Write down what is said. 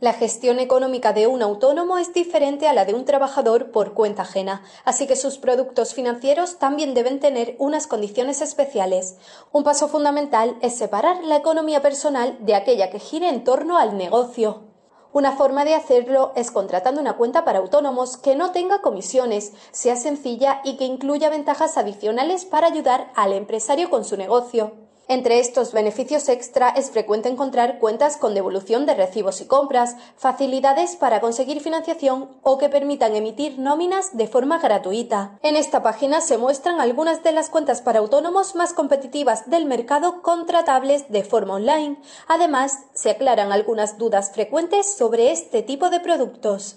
La gestión económica de un autónomo es diferente a la de un trabajador por cuenta ajena, así que sus productos financieros también deben tener unas condiciones especiales. Un paso fundamental es separar la economía personal de aquella que gire en torno al negocio. Una forma de hacerlo es contratando una cuenta para autónomos que no tenga comisiones, sea sencilla y que incluya ventajas adicionales para ayudar al empresario con su negocio. Entre estos beneficios extra es frecuente encontrar cuentas con devolución de recibos y compras, facilidades para conseguir financiación o que permitan emitir nóminas de forma gratuita. En esta página se muestran algunas de las cuentas para autónomos más competitivas del mercado contratables de forma online. Además, se aclaran algunas dudas frecuentes sobre este tipo de productos.